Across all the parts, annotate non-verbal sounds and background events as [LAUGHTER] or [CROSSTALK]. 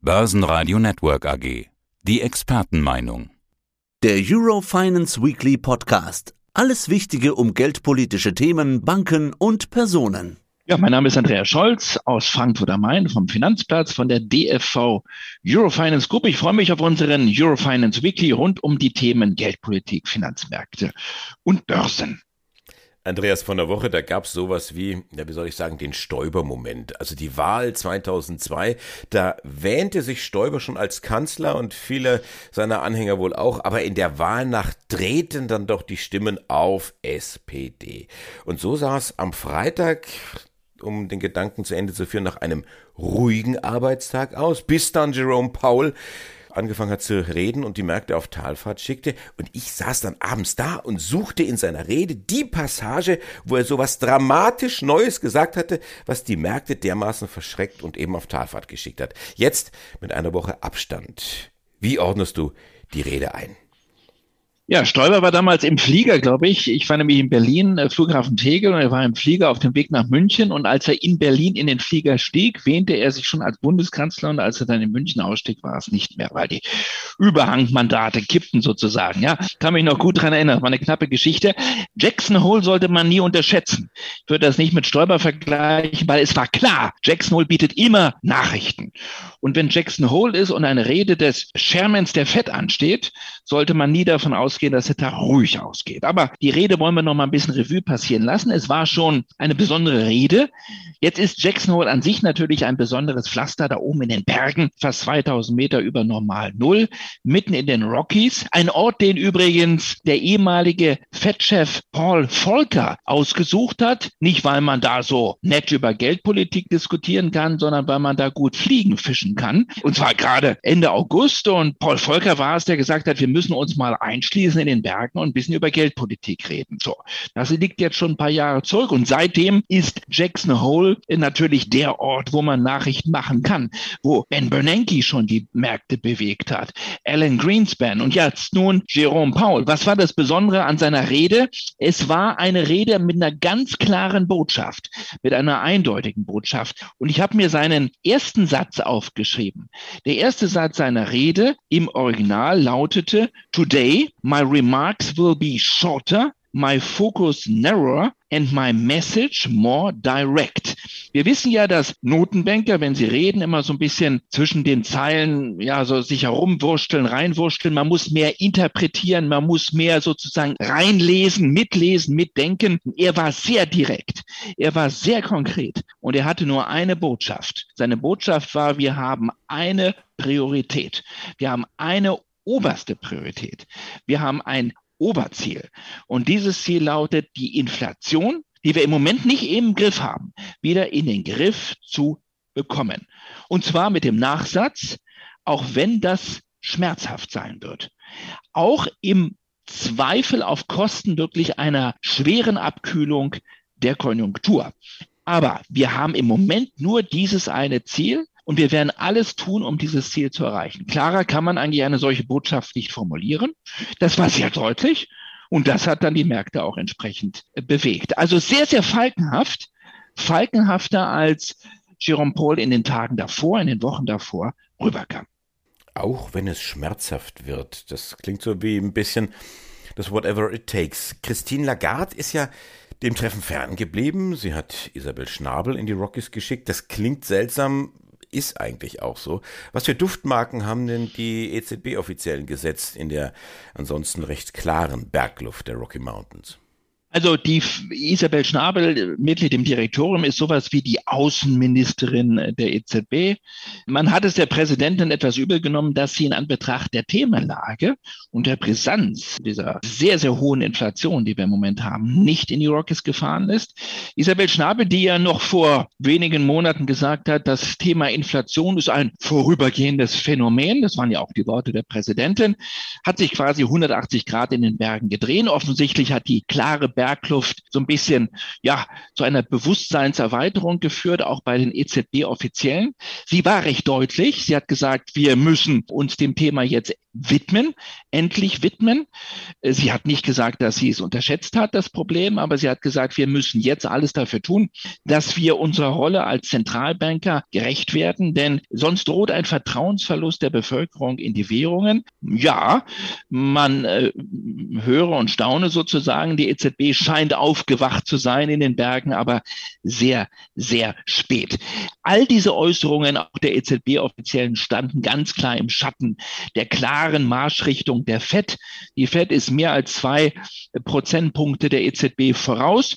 Börsenradio Network AG. Die Expertenmeinung. Der Eurofinance Weekly Podcast. Alles Wichtige um geldpolitische Themen, Banken und Personen. Ja, mein Name ist Andreas Scholz aus Frankfurt am Main vom Finanzplatz von der DFV Eurofinance Group. Ich freue mich auf unseren Eurofinance Weekly rund um die Themen Geldpolitik, Finanzmärkte und Börsen. Andreas, von der Woche, da gab es sowas wie, ja, wie soll ich sagen, den Stoiber-Moment. Also die Wahl 2002, da wähnte sich Stoiber schon als Kanzler und viele seiner Anhänger wohl auch, aber in der Wahlnacht drehten dann doch die Stimmen auf SPD. Und so sah es am Freitag, um den Gedanken zu Ende zu führen, nach einem ruhigen Arbeitstag aus, bis dann Jerome Powell angefangen hat zu reden und die Märkte auf Talfahrt schickte. Und ich saß dann abends da und suchte in seiner Rede die Passage, wo er so was dramatisch Neues gesagt hatte, was die Märkte dermaßen verschreckt und eben auf Talfahrt geschickt hat. Jetzt mit einer Woche Abstand. Wie ordnest du die Rede ein? Ja, Stoiber war damals im Flieger, glaube ich. Ich war nämlich in Berlin, äh, Flughafen Tegel, und er war im Flieger auf dem Weg nach München. Und als er in Berlin in den Flieger stieg, wähnte er sich schon als Bundeskanzler. Und als er dann in München ausstieg, war es nicht mehr, weil die Überhangmandate kippten sozusagen. Ja, kann mich noch gut dran erinnern. War eine knappe Geschichte. Jackson Hole sollte man nie unterschätzen. Ich würde das nicht mit Stoiber vergleichen, weil es war klar, Jackson Hole bietet immer Nachrichten. Und wenn Jackson Hole ist und eine Rede des Shermans der Fed ansteht, sollte man nie davon ausgehen, ausgehen, dass es da ruhig ausgeht. Aber die Rede wollen wir noch mal ein bisschen Revue passieren lassen. Es war schon eine besondere Rede. Jetzt ist Jackson Hole an sich natürlich ein besonderes Pflaster da oben in den Bergen, fast 2000 Meter über normal Null, mitten in den Rockies. Ein Ort, den übrigens der ehemalige Fettchef Paul Volcker ausgesucht hat. Nicht, weil man da so nett über Geldpolitik diskutieren kann, sondern weil man da gut fliegen fischen kann. Und zwar gerade Ende August. Und Paul Volcker war es, der gesagt hat, wir müssen uns mal einschließen Wiesen in den Bergen und ein bisschen über Geldpolitik reden. So, das liegt jetzt schon ein paar Jahre zurück und seitdem ist Jackson Hole natürlich der Ort, wo man Nachrichten machen kann, wo Ben Bernanke schon die Märkte bewegt hat, Alan Greenspan und jetzt nun Jerome Powell. Was war das Besondere an seiner Rede? Es war eine Rede mit einer ganz klaren Botschaft, mit einer eindeutigen Botschaft. Und ich habe mir seinen ersten Satz aufgeschrieben. Der erste Satz seiner Rede im Original lautete, Today, my My remarks will be shorter, my focus narrower and my message more direct. Wir wissen ja, dass Notenbanker, wenn sie reden, immer so ein bisschen zwischen den Zeilen, ja, so sich herumwursteln, reinwursteln. Man muss mehr interpretieren, man muss mehr sozusagen reinlesen, mitlesen, mitdenken. Er war sehr direkt. Er war sehr konkret und er hatte nur eine Botschaft. Seine Botschaft war, wir haben eine Priorität. Wir haben eine oberste Priorität. Wir haben ein Oberziel. Und dieses Ziel lautet, die Inflation, die wir im Moment nicht im Griff haben, wieder in den Griff zu bekommen. Und zwar mit dem Nachsatz, auch wenn das schmerzhaft sein wird. Auch im Zweifel auf Kosten wirklich einer schweren Abkühlung der Konjunktur. Aber wir haben im Moment nur dieses eine Ziel und wir werden alles tun, um dieses Ziel zu erreichen. Klarer kann man eigentlich eine solche Botschaft nicht formulieren. Das war sehr deutlich. Und das hat dann die Märkte auch entsprechend äh, bewegt. Also sehr, sehr falkenhaft. Falkenhafter als Jerome Paul in den Tagen davor, in den Wochen davor rüberkam. Auch wenn es schmerzhaft wird. Das klingt so wie ein bisschen das Whatever It Takes. Christine Lagarde ist ja dem Treffen ferngeblieben. Sie hat Isabel Schnabel in die Rockies geschickt. Das klingt seltsam, ist eigentlich auch so. Was für Duftmarken haben denn die EZB-Offiziellen gesetzt in der ansonsten recht klaren Bergluft der Rocky Mountains? Also die Isabel Schnabel, Mitglied im Direktorium, ist sowas wie die Außenministerin der EZB. Man hat es der Präsidentin etwas übel genommen, dass sie in Anbetracht der Themenlage und der Brisanz dieser sehr, sehr hohen Inflation, die wir im Moment haben, nicht in die Rockies gefahren ist. Isabel Schnabel, die ja noch vor wenigen Monaten gesagt hat, das Thema Inflation ist ein vorübergehendes Phänomen, das waren ja auch die Worte der Präsidentin, hat sich quasi 180 Grad in den Bergen gedreht. Offensichtlich hat die klare Bergluft so ein bisschen, ja, zu einer Bewusstseinserweiterung geführt, auch bei den EZB-Offiziellen. Sie war recht deutlich. Sie hat gesagt, wir müssen uns dem Thema jetzt widmen, endlich widmen. Äh, sie hat nicht gesagt, dass sie es unterschätzt hat, das Problem, aber sie hat gesagt, wir müssen jetzt alles dafür tun, dass wir unserer Rolle als Zentralbanker gerecht werden, denn sonst droht ein Vertrauensverlust der Bevölkerung in die Währungen. Ja, man äh, höre und staune sozusagen, die EZB scheint aufgewacht zu sein in den Bergen, aber sehr, sehr spät. All diese Äußerungen auch der EZB-Offiziellen standen ganz klar im Schatten der klaren Marschrichtung der FED. Die FED ist mehr als zwei Prozentpunkte der EZB voraus.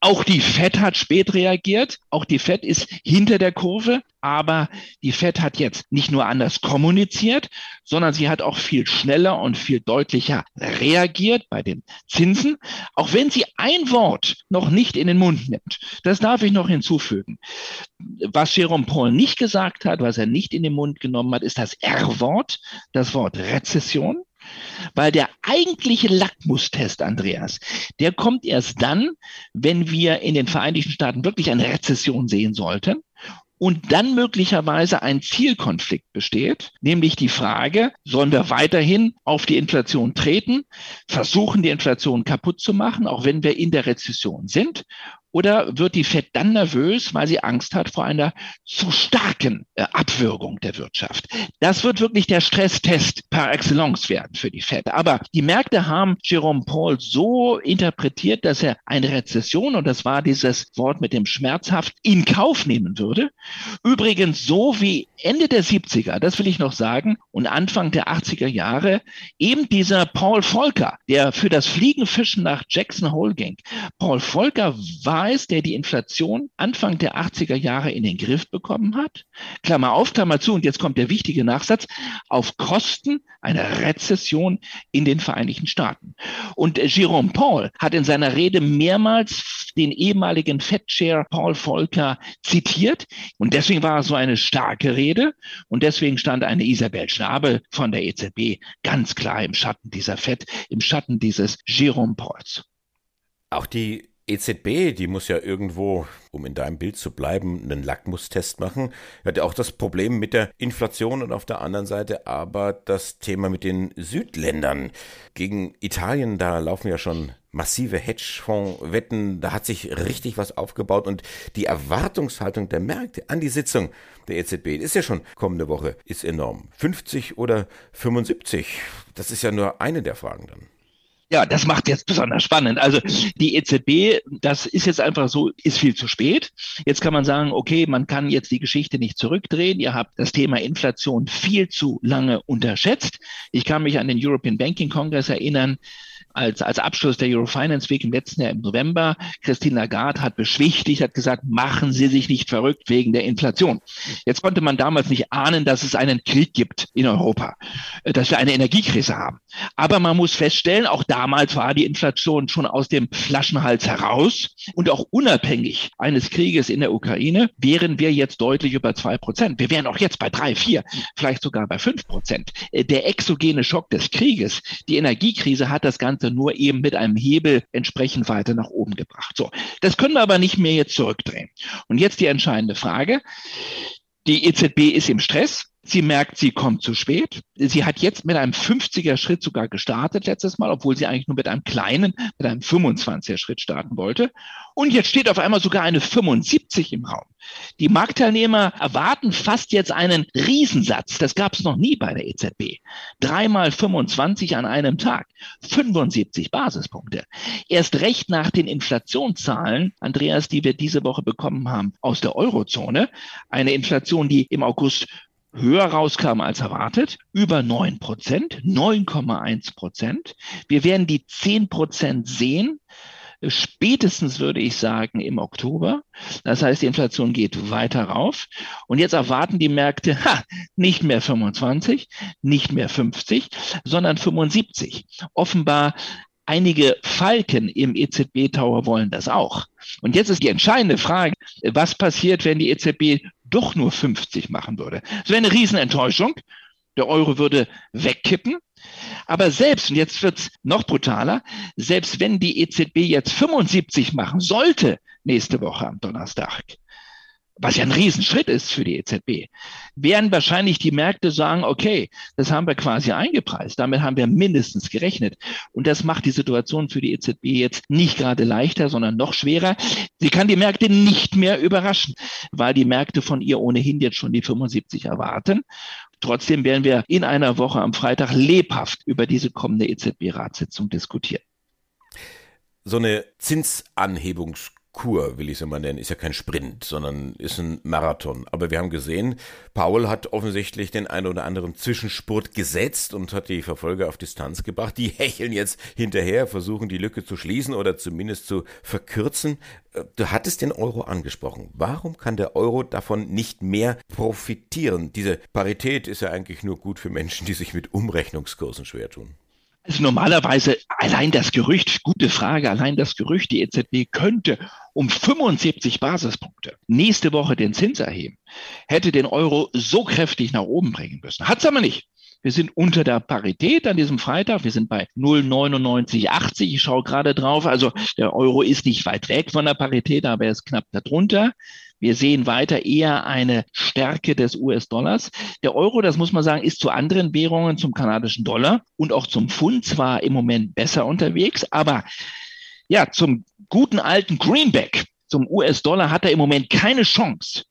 Auch die FED hat spät reagiert. Auch die FED ist hinter der Kurve. Aber die FED hat jetzt nicht nur anders kommuniziert, sondern sie hat auch viel schneller und viel deutlicher reagiert bei den Zinsen, auch wenn sie ein Wort noch nicht in den Mund nimmt. Das darf ich noch hinzufügen. Was Jerome Paul nicht gesagt hat, was er nicht in den Mund genommen hat, ist das R-Wort, das Wort Rezession. Weil der eigentliche Lackmustest, Andreas, der kommt erst dann, wenn wir in den Vereinigten Staaten wirklich eine Rezession sehen sollten und dann möglicherweise ein Zielkonflikt besteht, nämlich die Frage, sollen wir weiterhin auf die Inflation treten, versuchen die Inflation kaputt zu machen, auch wenn wir in der Rezession sind, oder wird die Fed dann nervös, weil sie Angst hat vor einer zu starken äh, Abwürgung der Wirtschaft? Das wird wirklich der Stresstest par excellence werden für die Fed. Aber die Märkte haben Jerome Paul so interpretiert, dass er eine Rezession, und das war dieses Wort mit dem schmerzhaft, in Kauf nehmen würde. Übrigens so wie Ende der 70er, das will ich noch sagen, und Anfang der 80er Jahre eben dieser Paul Volcker, der für das Fliegenfischen nach Jackson Hole ging. Paul Volcker war Preis, der die Inflation Anfang der 80er Jahre in den Griff bekommen hat. Klammer auf, Klammer zu, und jetzt kommt der wichtige Nachsatz, auf Kosten einer Rezession in den Vereinigten Staaten. Und Jerome Paul hat in seiner Rede mehrmals den ehemaligen Fed-Chair Paul Volcker zitiert. Und deswegen war es so eine starke Rede. Und deswegen stand eine Isabel Schnabel von der EZB ganz klar im Schatten dieser Fed, im Schatten dieses Jerome Pauls. Auch die EZB, die muss ja irgendwo, um in deinem Bild zu bleiben, einen Lackmustest machen. Hat ja auch das Problem mit der Inflation und auf der anderen Seite aber das Thema mit den Südländern. Gegen Italien, da laufen ja schon massive Hedgefonds-Wetten, da hat sich richtig was aufgebaut und die Erwartungshaltung der Märkte an die Sitzung der EZB ist ja schon kommende Woche, ist enorm. 50 oder 75, das ist ja nur eine der Fragen dann. Ja, das macht jetzt besonders spannend. Also die EZB, das ist jetzt einfach so, ist viel zu spät. Jetzt kann man sagen, okay, man kann jetzt die Geschichte nicht zurückdrehen. Ihr habt das Thema Inflation viel zu lange unterschätzt. Ich kann mich an den European Banking Congress erinnern als, als Abschluss der Eurofinance Week im letzten Jahr im November. Christine Lagarde hat beschwichtigt, hat gesagt, machen Sie sich nicht verrückt wegen der Inflation. Jetzt konnte man damals nicht ahnen, dass es einen Krieg gibt in Europa, äh, dass wir eine Energiekrise haben. Aber man muss feststellen, auch damals war die Inflation schon aus dem Flaschenhals heraus und auch unabhängig eines Krieges in der Ukraine wären wir jetzt deutlich über zwei Prozent. Wir wären auch jetzt bei drei, vier, vielleicht sogar bei fünf Prozent. Äh, der exogene Schock des Krieges, die Energiekrise hat das Ganze Ganze nur eben mit einem Hebel entsprechend weiter nach oben gebracht. So, das können wir aber nicht mehr jetzt zurückdrehen. Und jetzt die entscheidende Frage. Die EZB ist im Stress. Sie merkt, sie kommt zu spät. Sie hat jetzt mit einem 50er Schritt sogar gestartet letztes Mal, obwohl sie eigentlich nur mit einem kleinen, mit einem 25er Schritt starten wollte. Und jetzt steht auf einmal sogar eine 75 im Raum. Die Marktteilnehmer erwarten fast jetzt einen Riesensatz. Das gab es noch nie bei der EZB. Dreimal 25 an einem Tag. 75 Basispunkte. Erst recht nach den Inflationszahlen, Andreas, die wir diese Woche bekommen haben aus der Eurozone. Eine Inflation, die im August höher rauskam als erwartet, über 9 Prozent, 9,1 Prozent. Wir werden die 10 Prozent sehen, spätestens würde ich sagen im Oktober. Das heißt, die Inflation geht weiter rauf. Und jetzt erwarten die Märkte [LAUGHS] ha, nicht mehr 25, nicht mehr 50, sondern 75. Offenbar Einige Falken im EZB-Tower wollen das auch. Und jetzt ist die entscheidende Frage, was passiert, wenn die EZB doch nur 50 machen würde. Das wäre eine Riesenenttäuschung. Der Euro würde wegkippen. Aber selbst, und jetzt wird's noch brutaler, selbst wenn die EZB jetzt 75 machen sollte nächste Woche am Donnerstag, was ja ein Riesenschritt ist für die EZB, werden wahrscheinlich die Märkte sagen, okay, das haben wir quasi eingepreist, damit haben wir mindestens gerechnet. Und das macht die Situation für die EZB jetzt nicht gerade leichter, sondern noch schwerer. Sie kann die Märkte nicht mehr überraschen, weil die Märkte von ihr ohnehin jetzt schon die 75 erwarten. Trotzdem werden wir in einer Woche am Freitag lebhaft über diese kommende EZB-Ratssitzung diskutieren. So eine Zinsanhebungs Kur, will ich es immer nennen, ist ja kein Sprint, sondern ist ein Marathon. Aber wir haben gesehen, Paul hat offensichtlich den einen oder anderen Zwischenspurt gesetzt und hat die Verfolger auf Distanz gebracht. Die hecheln jetzt hinterher, versuchen die Lücke zu schließen oder zumindest zu verkürzen. Äh, du hattest den Euro angesprochen. Warum kann der Euro davon nicht mehr profitieren? Diese Parität ist ja eigentlich nur gut für Menschen, die sich mit Umrechnungskursen schwer tun. Also normalerweise allein das Gerücht, gute Frage, allein das Gerücht, die EZB könnte um 75 Basispunkte nächste Woche den Zins erheben, hätte den Euro so kräftig nach oben bringen müssen. Hat's aber nicht. Wir sind unter der Parität an diesem Freitag. Wir sind bei 0,9980. Ich schaue gerade drauf. Also der Euro ist nicht weit weg von der Parität, aber er ist knapp darunter. Wir sehen weiter eher eine Stärke des US-Dollars. Der Euro, das muss man sagen, ist zu anderen Währungen, zum kanadischen Dollar und auch zum Pfund zwar im Moment besser unterwegs, aber ja, zum guten alten Greenback, zum US-Dollar hat er im Moment keine Chance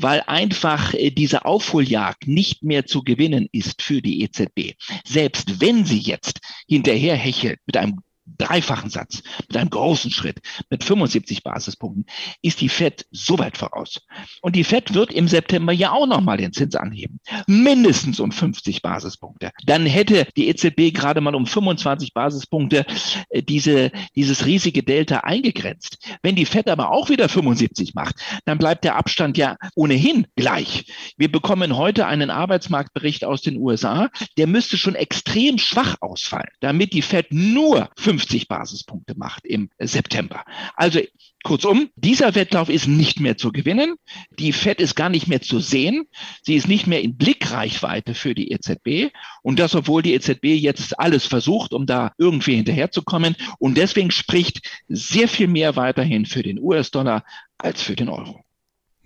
weil einfach äh, diese Aufholjagd nicht mehr zu gewinnen ist für die EZB. Selbst wenn sie jetzt hinterher hechelt mit einem dreifachen Satz, mit einem großen Schritt, mit 75 Basispunkten, ist die Fed so weit voraus. Und die Fed wird im September ja auch nochmal den Zins anheben. Mindestens um 50 Basispunkte. Dann hätte die EZB gerade mal um 25 Basispunkte äh, diese, dieses riesige Delta eingegrenzt. Wenn die Fed aber auch wieder 75 macht, dann bleibt der Abstand ja ohnehin gleich. Wir bekommen heute einen Arbeitsmarktbericht aus den USA, der müsste schon extrem schwach ausfallen, damit die Fed nur 50 50 Basispunkte macht im September. Also kurzum, dieser Wettlauf ist nicht mehr zu gewinnen. Die Fed ist gar nicht mehr zu sehen. Sie ist nicht mehr in Blickreichweite für die EZB. Und das, obwohl die EZB jetzt alles versucht, um da irgendwie hinterherzukommen. Und deswegen spricht sehr viel mehr weiterhin für den US-Dollar als für den Euro.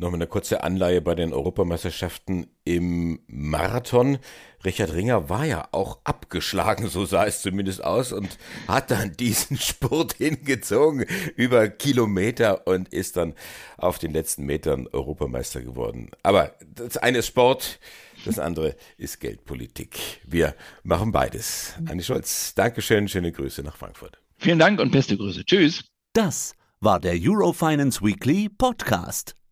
Nochmal eine kurze Anleihe bei den Europameisterschaften im Marathon. Richard Ringer war ja auch abgeschlagen, so sah es zumindest aus, und hat dann [LAUGHS] diesen Spurt hingezogen über Kilometer und ist dann auf den letzten Metern Europameister geworden. Aber das eine ist Sport, das andere ist Geldpolitik. Wir machen beides. Anni Scholz, Dankeschön, schöne Grüße nach Frankfurt. Vielen Dank und beste Grüße. Tschüss. Das war der Eurofinance Weekly Podcast.